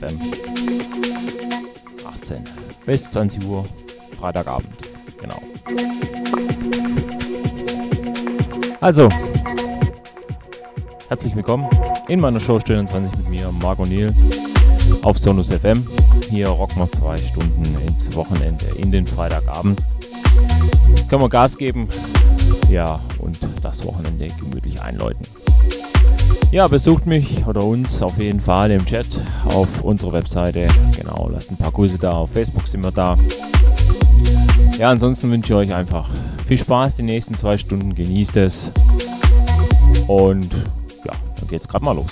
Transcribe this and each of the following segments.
FM. 18 bis 20 Uhr, Freitagabend. Genau. Also, herzlich willkommen in meiner Show Stunde 20 mit mir, Marco O'Neill, auf Sonus FM. Hier rocken wir zwei Stunden ins Wochenende, in den Freitagabend. Können wir Gas geben, ja, und das Wochenende gemütlich einläuten. Ja, besucht mich oder uns auf jeden Fall im Chat auf unserer Webseite. Genau, lasst ein paar Grüße da. Auf Facebook sind wir da. Ja, ansonsten wünsche ich euch einfach viel Spaß die nächsten zwei Stunden. Genießt es. Und ja, dann geht's gerade mal los.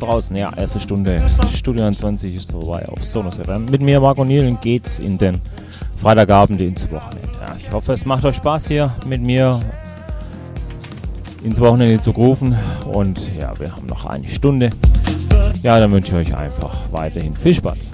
Da draußen. Ja, erste Stunde. Studio 21 ist vorbei auf Sonos FM. Mit mir, Marco Niel, geht's in den Freitagabend ins Wochenende. Ja, ich hoffe, es macht euch Spaß hier mit mir ins Wochenende zu rufen. Und ja, wir haben noch eine Stunde. Ja, dann wünsche ich euch einfach weiterhin viel Spaß.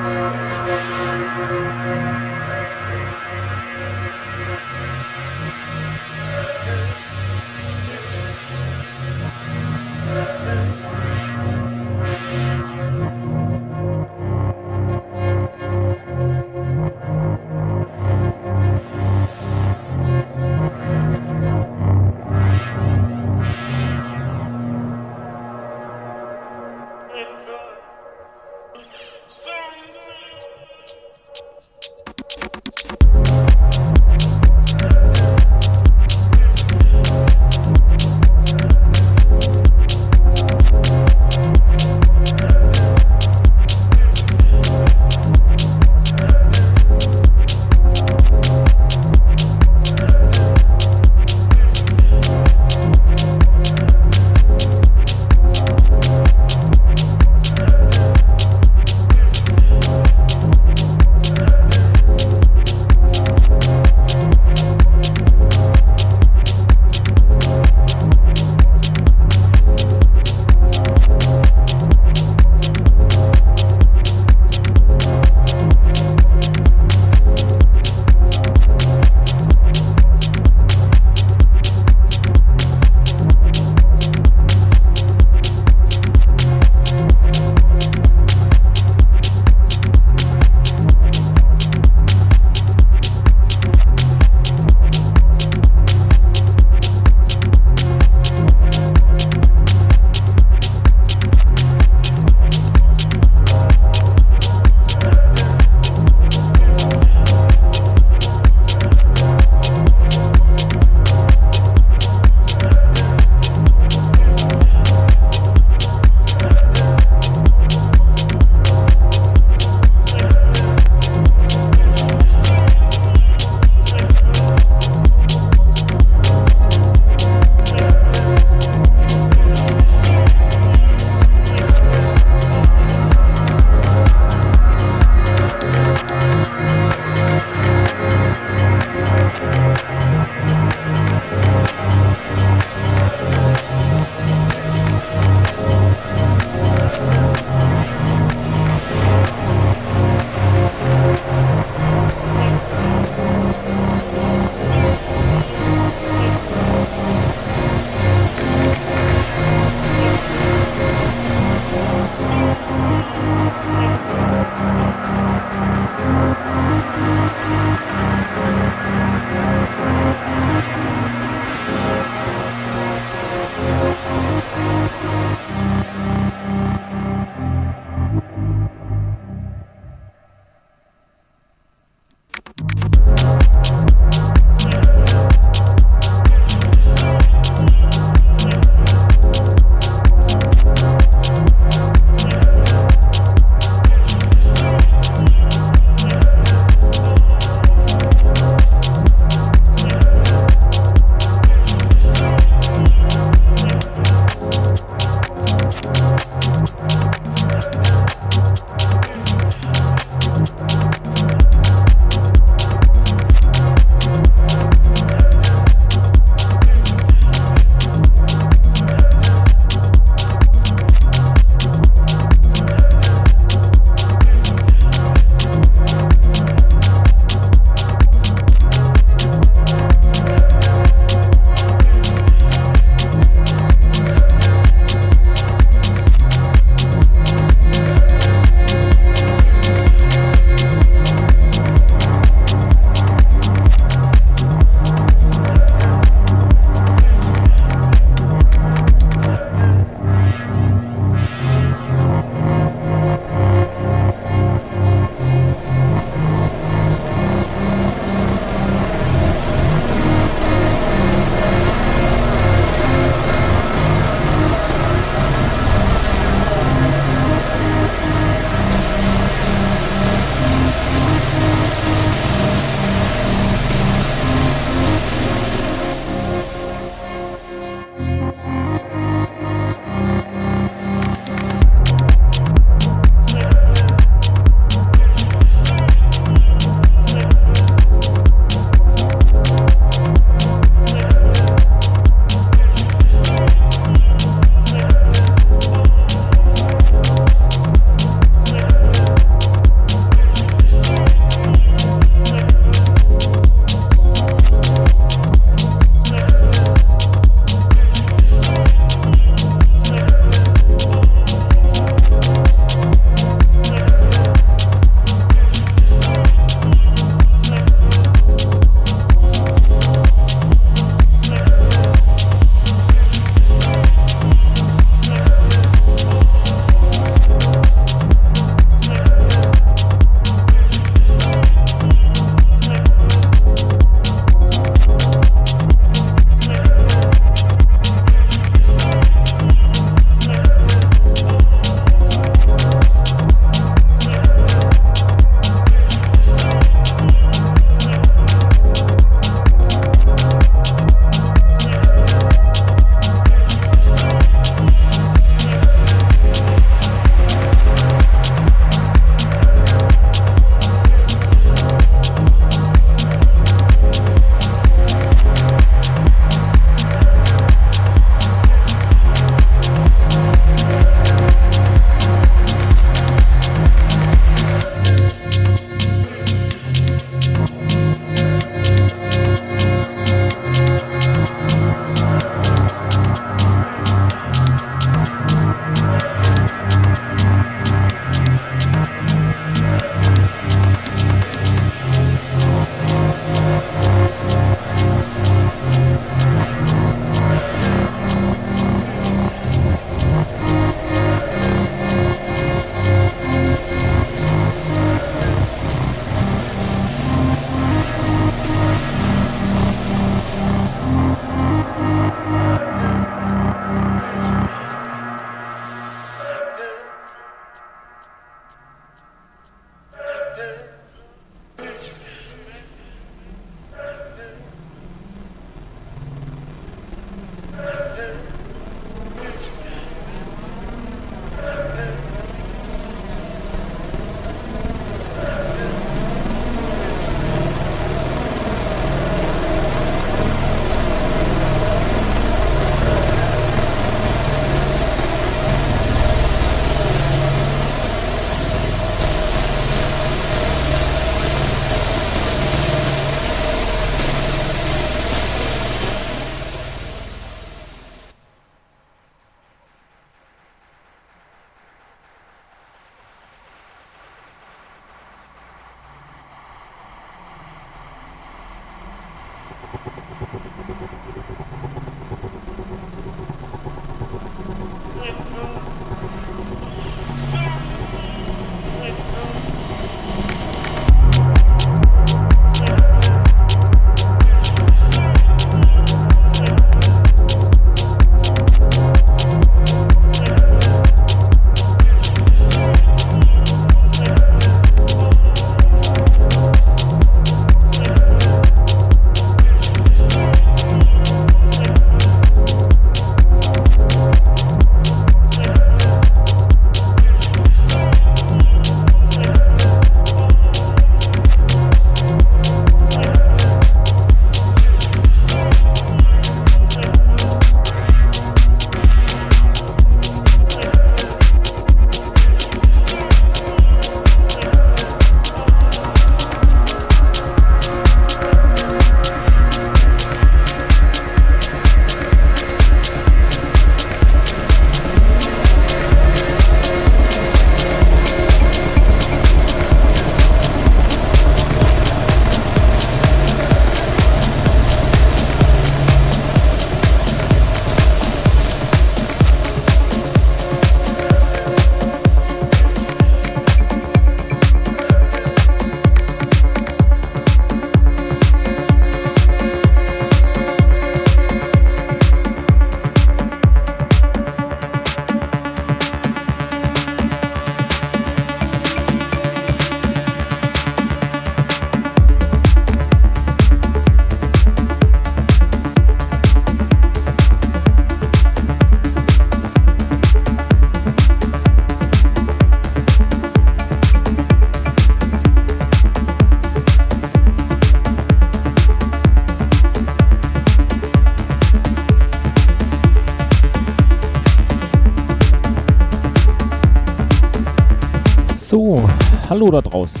Hallo da draußen.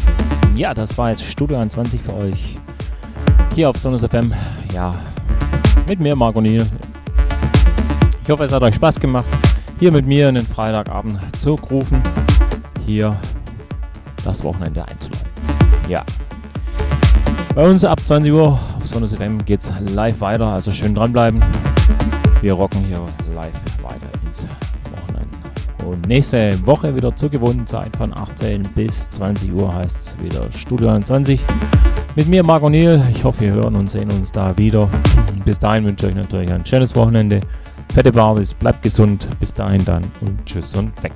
Ja, das war jetzt Studio 21 für euch. Hier auf Sonus FM. Ja, mit mir, Marco Niel. Ich hoffe, es hat euch Spaß gemacht, hier mit mir in den Freitagabend zu rufen. Hier das Wochenende einzuleiten. Ja. Bei uns ab 20 Uhr auf Sonus FM geht es live weiter, also schön dranbleiben. Nächste Woche wieder zur gewohnten Zeit von 18 bis 20 Uhr heißt es wieder Studio 21. Mit mir, Marc O'Neill. Ich hoffe, wir hören und sehen uns da wieder. Bis dahin wünsche ich euch natürlich ein schönes Wochenende. Fette Barbis, bleibt gesund. Bis dahin dann und tschüss und weg.